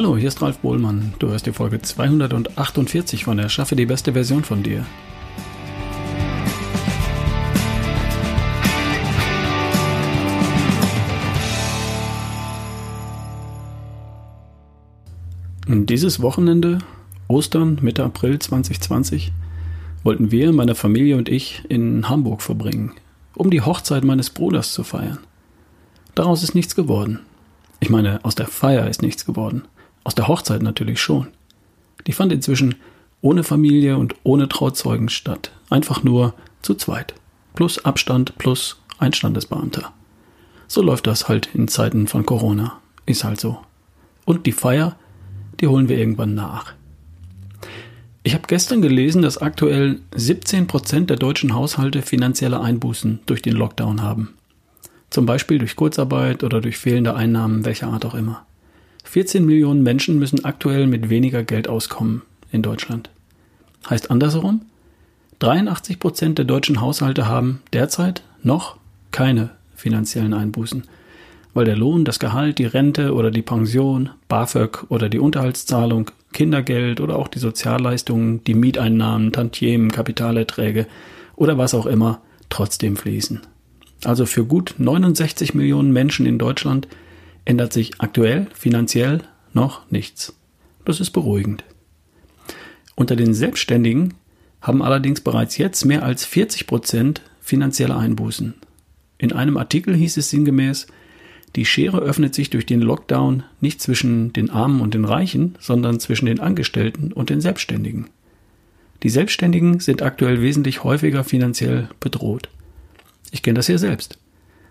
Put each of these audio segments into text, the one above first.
Hallo, hier ist Ralf Bohlmann. Du hörst die Folge 248 von Erschaffe die beste Version von dir. Dieses Wochenende, Ostern, Mitte April 2020, wollten wir, meine Familie und ich, in Hamburg verbringen, um die Hochzeit meines Bruders zu feiern. Daraus ist nichts geworden. Ich meine, aus der Feier ist nichts geworden. Aus der Hochzeit natürlich schon. Die fand inzwischen ohne Familie und ohne Trauzeugen statt. Einfach nur zu zweit. Plus Abstand plus ein Standesbeamter. So läuft das halt in Zeiten von Corona. Ist halt so. Und die Feier, die holen wir irgendwann nach. Ich habe gestern gelesen, dass aktuell 17 Prozent der deutschen Haushalte finanzielle Einbußen durch den Lockdown haben. Zum Beispiel durch Kurzarbeit oder durch fehlende Einnahmen welcher Art auch immer. 14 Millionen Menschen müssen aktuell mit weniger Geld auskommen in Deutschland. Heißt andersherum, 83 Prozent der deutschen Haushalte haben derzeit noch keine finanziellen Einbußen, weil der Lohn, das Gehalt, die Rente oder die Pension, BAföG oder die Unterhaltszahlung, Kindergeld oder auch die Sozialleistungen, die Mieteinnahmen, Tantiemen, Kapitalerträge oder was auch immer trotzdem fließen. Also für gut 69 Millionen Menschen in Deutschland ändert sich aktuell finanziell noch nichts. Das ist beruhigend. Unter den Selbstständigen haben allerdings bereits jetzt mehr als 40 Prozent finanzielle Einbußen. In einem Artikel hieß es sinngemäß, die Schere öffnet sich durch den Lockdown nicht zwischen den Armen und den Reichen, sondern zwischen den Angestellten und den Selbstständigen. Die Selbstständigen sind aktuell wesentlich häufiger finanziell bedroht. Ich kenne das ja selbst.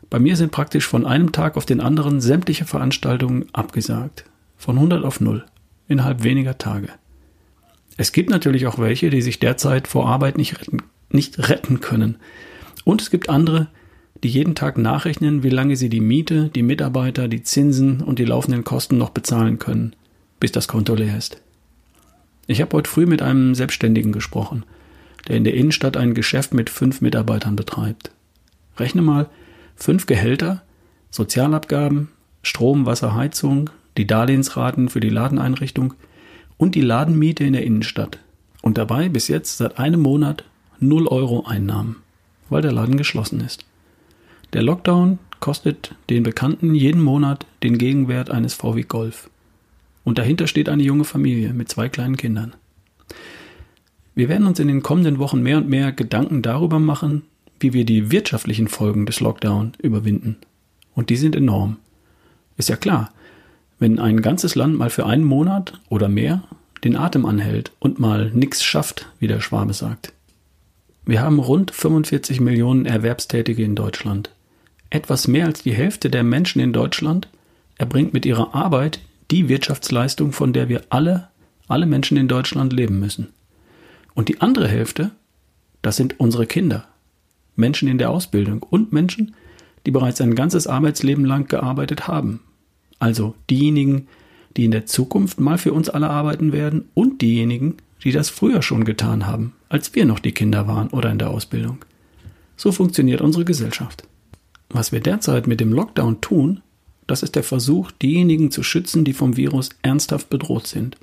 Bei mir sind praktisch von einem Tag auf den anderen sämtliche Veranstaltungen abgesagt. Von 100 auf 0. Innerhalb weniger Tage. Es gibt natürlich auch welche, die sich derzeit vor Arbeit nicht retten, nicht retten können. Und es gibt andere, die jeden Tag nachrechnen, wie lange sie die Miete, die Mitarbeiter, die Zinsen und die laufenden Kosten noch bezahlen können, bis das Konto leer ist. Ich habe heute früh mit einem Selbstständigen gesprochen, der in der Innenstadt ein Geschäft mit fünf Mitarbeitern betreibt. Rechne mal, fünf Gehälter, Sozialabgaben, Strom, Wasser, Heizung, die Darlehensraten für die Ladeneinrichtung und die Ladenmiete in der Innenstadt. Und dabei bis jetzt seit einem Monat 0 Euro Einnahmen, weil der Laden geschlossen ist. Der Lockdown kostet den Bekannten jeden Monat den Gegenwert eines VW Golf. Und dahinter steht eine junge Familie mit zwei kleinen Kindern. Wir werden uns in den kommenden Wochen mehr und mehr Gedanken darüber machen, wie wir die wirtschaftlichen Folgen des Lockdown überwinden. Und die sind enorm. Ist ja klar, wenn ein ganzes Land mal für einen Monat oder mehr den Atem anhält und mal nix schafft, wie der Schwabe sagt. Wir haben rund 45 Millionen Erwerbstätige in Deutschland. Etwas mehr als die Hälfte der Menschen in Deutschland erbringt mit ihrer Arbeit die Wirtschaftsleistung, von der wir alle, alle Menschen in Deutschland leben müssen. Und die andere Hälfte, das sind unsere Kinder, Menschen in der Ausbildung und Menschen, die bereits ein ganzes Arbeitsleben lang gearbeitet haben. Also diejenigen, die in der Zukunft mal für uns alle arbeiten werden und diejenigen, die das früher schon getan haben, als wir noch die Kinder waren oder in der Ausbildung. So funktioniert unsere Gesellschaft. Was wir derzeit mit dem Lockdown tun, das ist der Versuch, diejenigen zu schützen, die vom Virus ernsthaft bedroht sind.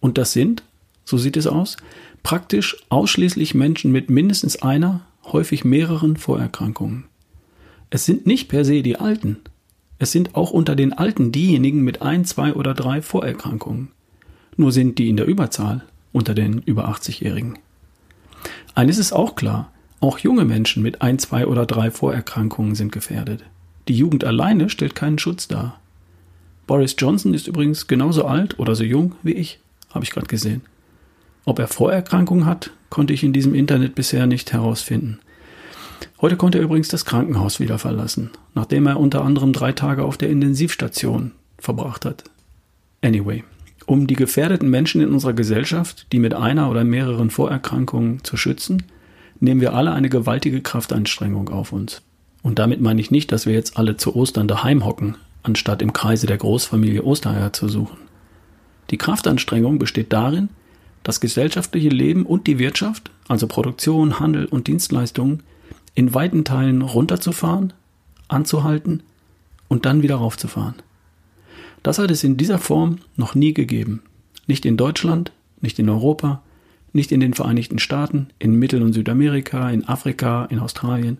Und das sind, so sieht es aus, praktisch ausschließlich Menschen mit mindestens einer häufig mehreren Vorerkrankungen. Es sind nicht per se die Alten. Es sind auch unter den Alten diejenigen mit ein, zwei oder drei Vorerkrankungen. Nur sind die in der Überzahl unter den über 80-Jährigen. Eines ist auch klar, auch junge Menschen mit ein, zwei oder drei Vorerkrankungen sind gefährdet. Die Jugend alleine stellt keinen Schutz dar. Boris Johnson ist übrigens genauso alt oder so jung wie ich, habe ich gerade gesehen. Ob er Vorerkrankungen hat, konnte ich in diesem Internet bisher nicht herausfinden. Heute konnte er übrigens das Krankenhaus wieder verlassen, nachdem er unter anderem drei Tage auf der Intensivstation verbracht hat. Anyway, um die gefährdeten Menschen in unserer Gesellschaft, die mit einer oder mehreren Vorerkrankungen zu schützen, nehmen wir alle eine gewaltige Kraftanstrengung auf uns. Und damit meine ich nicht, dass wir jetzt alle zu Ostern daheim hocken, anstatt im Kreise der Großfamilie Ostereier zu suchen. Die Kraftanstrengung besteht darin, das gesellschaftliche Leben und die Wirtschaft, also Produktion, Handel und Dienstleistungen, in weiten Teilen runterzufahren, anzuhalten und dann wieder raufzufahren. Das hat es in dieser Form noch nie gegeben. Nicht in Deutschland, nicht in Europa, nicht in den Vereinigten Staaten, in Mittel- und Südamerika, in Afrika, in Australien.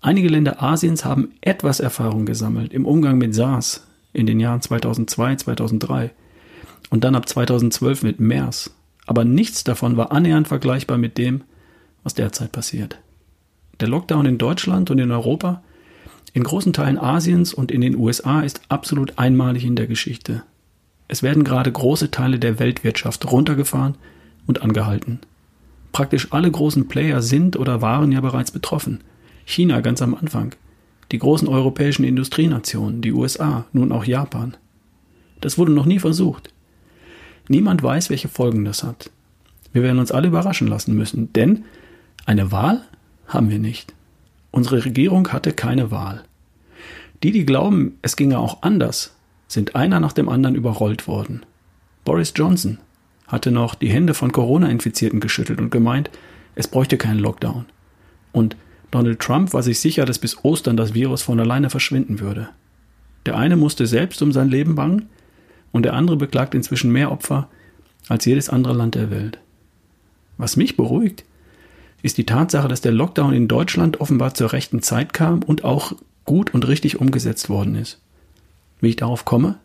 Einige Länder Asiens haben etwas Erfahrung gesammelt im Umgang mit SARS in den Jahren 2002, 2003 und dann ab 2012 mit MERS. Aber nichts davon war annähernd vergleichbar mit dem, was derzeit passiert. Der Lockdown in Deutschland und in Europa, in großen Teilen Asiens und in den USA ist absolut einmalig in der Geschichte. Es werden gerade große Teile der Weltwirtschaft runtergefahren und angehalten. Praktisch alle großen Player sind oder waren ja bereits betroffen. China ganz am Anfang, die großen europäischen Industrienationen, die USA, nun auch Japan. Das wurde noch nie versucht. Niemand weiß, welche Folgen das hat. Wir werden uns alle überraschen lassen müssen, denn eine Wahl haben wir nicht. Unsere Regierung hatte keine Wahl. Die, die glauben, es ginge auch anders, sind einer nach dem anderen überrollt worden. Boris Johnson hatte noch die Hände von Corona-Infizierten geschüttelt und gemeint, es bräuchte keinen Lockdown. Und Donald Trump war sich sicher, dass bis Ostern das Virus von alleine verschwinden würde. Der eine musste selbst um sein Leben bangen und der andere beklagt inzwischen mehr Opfer als jedes andere Land der Welt. Was mich beruhigt, ist die Tatsache, dass der Lockdown in Deutschland offenbar zur rechten Zeit kam und auch gut und richtig umgesetzt worden ist. Wie ich darauf komme?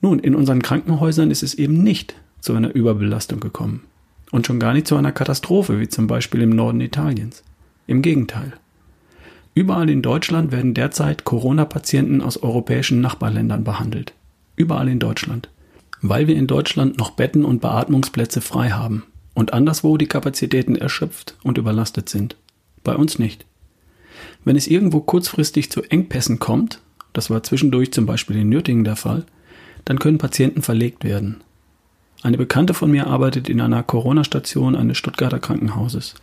Nun, in unseren Krankenhäusern ist es eben nicht zu einer Überbelastung gekommen und schon gar nicht zu einer Katastrophe, wie zum Beispiel im Norden Italiens. Im Gegenteil. Überall in Deutschland werden derzeit Corona-Patienten aus europäischen Nachbarländern behandelt. Überall in Deutschland. Weil wir in Deutschland noch Betten und Beatmungsplätze frei haben und anderswo die Kapazitäten erschöpft und überlastet sind. Bei uns nicht. Wenn es irgendwo kurzfristig zu Engpässen kommt, das war zwischendurch zum Beispiel in Nürtingen der Fall, dann können Patienten verlegt werden. Eine Bekannte von mir arbeitet in einer Corona-Station eines Stuttgarter Krankenhauses.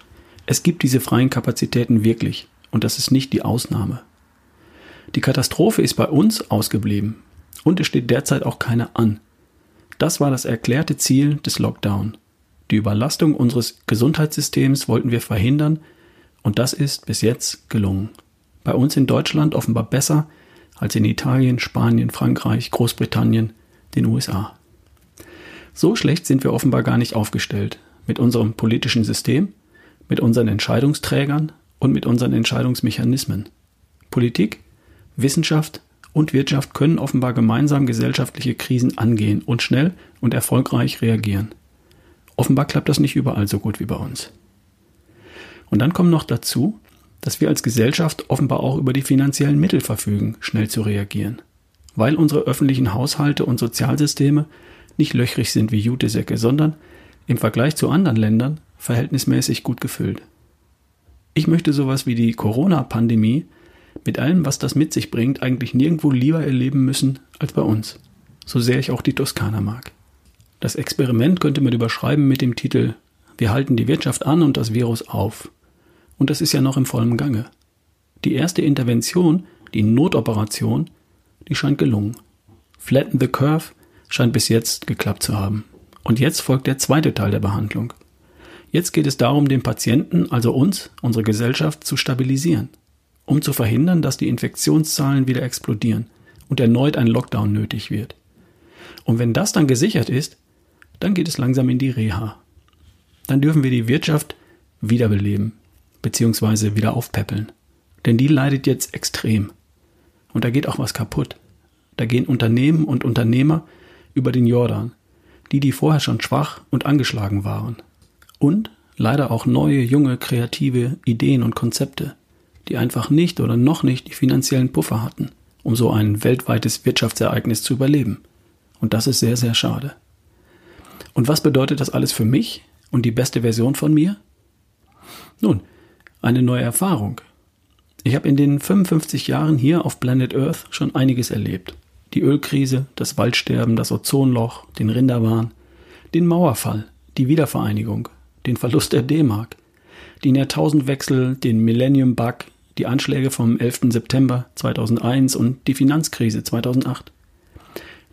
Es gibt diese freien Kapazitäten wirklich und das ist nicht die Ausnahme. Die Katastrophe ist bei uns ausgeblieben und es steht derzeit auch keine an. Das war das erklärte Ziel des Lockdown. Die Überlastung unseres Gesundheitssystems wollten wir verhindern und das ist bis jetzt gelungen. Bei uns in Deutschland offenbar besser als in Italien, Spanien, Frankreich, Großbritannien, den USA. So schlecht sind wir offenbar gar nicht aufgestellt mit unserem politischen System mit unseren Entscheidungsträgern und mit unseren Entscheidungsmechanismen. Politik, Wissenschaft und Wirtschaft können offenbar gemeinsam gesellschaftliche Krisen angehen und schnell und erfolgreich reagieren. Offenbar klappt das nicht überall so gut wie bei uns. Und dann kommt noch dazu, dass wir als Gesellschaft offenbar auch über die finanziellen Mittel verfügen, schnell zu reagieren. Weil unsere öffentlichen Haushalte und Sozialsysteme nicht löchrig sind wie Jutesäcke, sondern im Vergleich zu anderen Ländern verhältnismäßig gut gefüllt. Ich möchte sowas wie die Corona-Pandemie mit allem, was das mit sich bringt, eigentlich nirgendwo lieber erleben müssen als bei uns, so sehr ich auch die Toskana mag. Das Experiment könnte man überschreiben mit dem Titel Wir halten die Wirtschaft an und das Virus auf. Und das ist ja noch im vollen Gange. Die erste Intervention, die Notoperation, die scheint gelungen. Flatten the Curve scheint bis jetzt geklappt zu haben. Und jetzt folgt der zweite Teil der Behandlung. Jetzt geht es darum, den Patienten, also uns, unsere Gesellschaft, zu stabilisieren, um zu verhindern, dass die Infektionszahlen wieder explodieren und erneut ein Lockdown nötig wird. Und wenn das dann gesichert ist, dann geht es langsam in die Reha. Dann dürfen wir die Wirtschaft wiederbeleben, beziehungsweise wieder aufpäppeln. Denn die leidet jetzt extrem. Und da geht auch was kaputt. Da gehen Unternehmen und Unternehmer über den Jordan, die, die vorher schon schwach und angeschlagen waren und leider auch neue, junge, kreative Ideen und Konzepte, die einfach nicht oder noch nicht die finanziellen Puffer hatten, um so ein weltweites Wirtschaftsereignis zu überleben. Und das ist sehr, sehr schade. Und was bedeutet das alles für mich und die beste Version von mir? Nun, eine neue Erfahrung. Ich habe in den 55 Jahren hier auf Planet Earth schon einiges erlebt. Die Ölkrise, das Waldsterben, das Ozonloch, den Rinderwahn, den Mauerfall, die Wiedervereinigung, den Verlust der D-Mark, den Jahrtausendwechsel, den Millennium Bug, die Anschläge vom 11. September 2001 und die Finanzkrise 2008.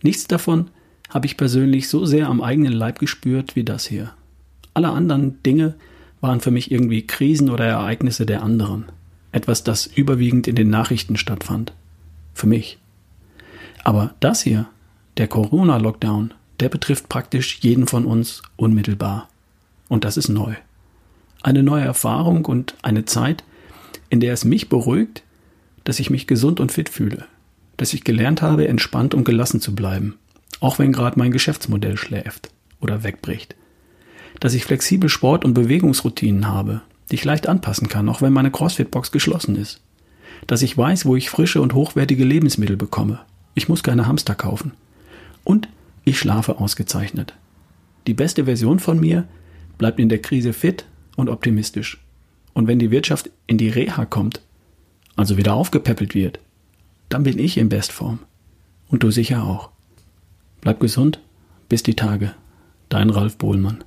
Nichts davon habe ich persönlich so sehr am eigenen Leib gespürt wie das hier. Alle anderen Dinge waren für mich irgendwie Krisen oder Ereignisse der anderen. Etwas, das überwiegend in den Nachrichten stattfand. Für mich. Aber das hier, der Corona-Lockdown, der betrifft praktisch jeden von uns unmittelbar. Und das ist neu. Eine neue Erfahrung und eine Zeit, in der es mich beruhigt, dass ich mich gesund und fit fühle, dass ich gelernt habe, entspannt und gelassen zu bleiben, auch wenn gerade mein Geschäftsmodell schläft oder wegbricht, dass ich flexibel Sport- und Bewegungsroutinen habe, die ich leicht anpassen kann, auch wenn meine CrossFit-Box geschlossen ist, dass ich weiß, wo ich frische und hochwertige Lebensmittel bekomme, ich muss keine Hamster kaufen und ich schlafe ausgezeichnet. Die beste Version von mir bleibt in der Krise fit und optimistisch. Und wenn die Wirtschaft in die Reha kommt, also wieder aufgepäppelt wird, dann bin ich in Bestform. Und du sicher auch. Bleib gesund, bis die Tage. Dein Ralf Bohlmann.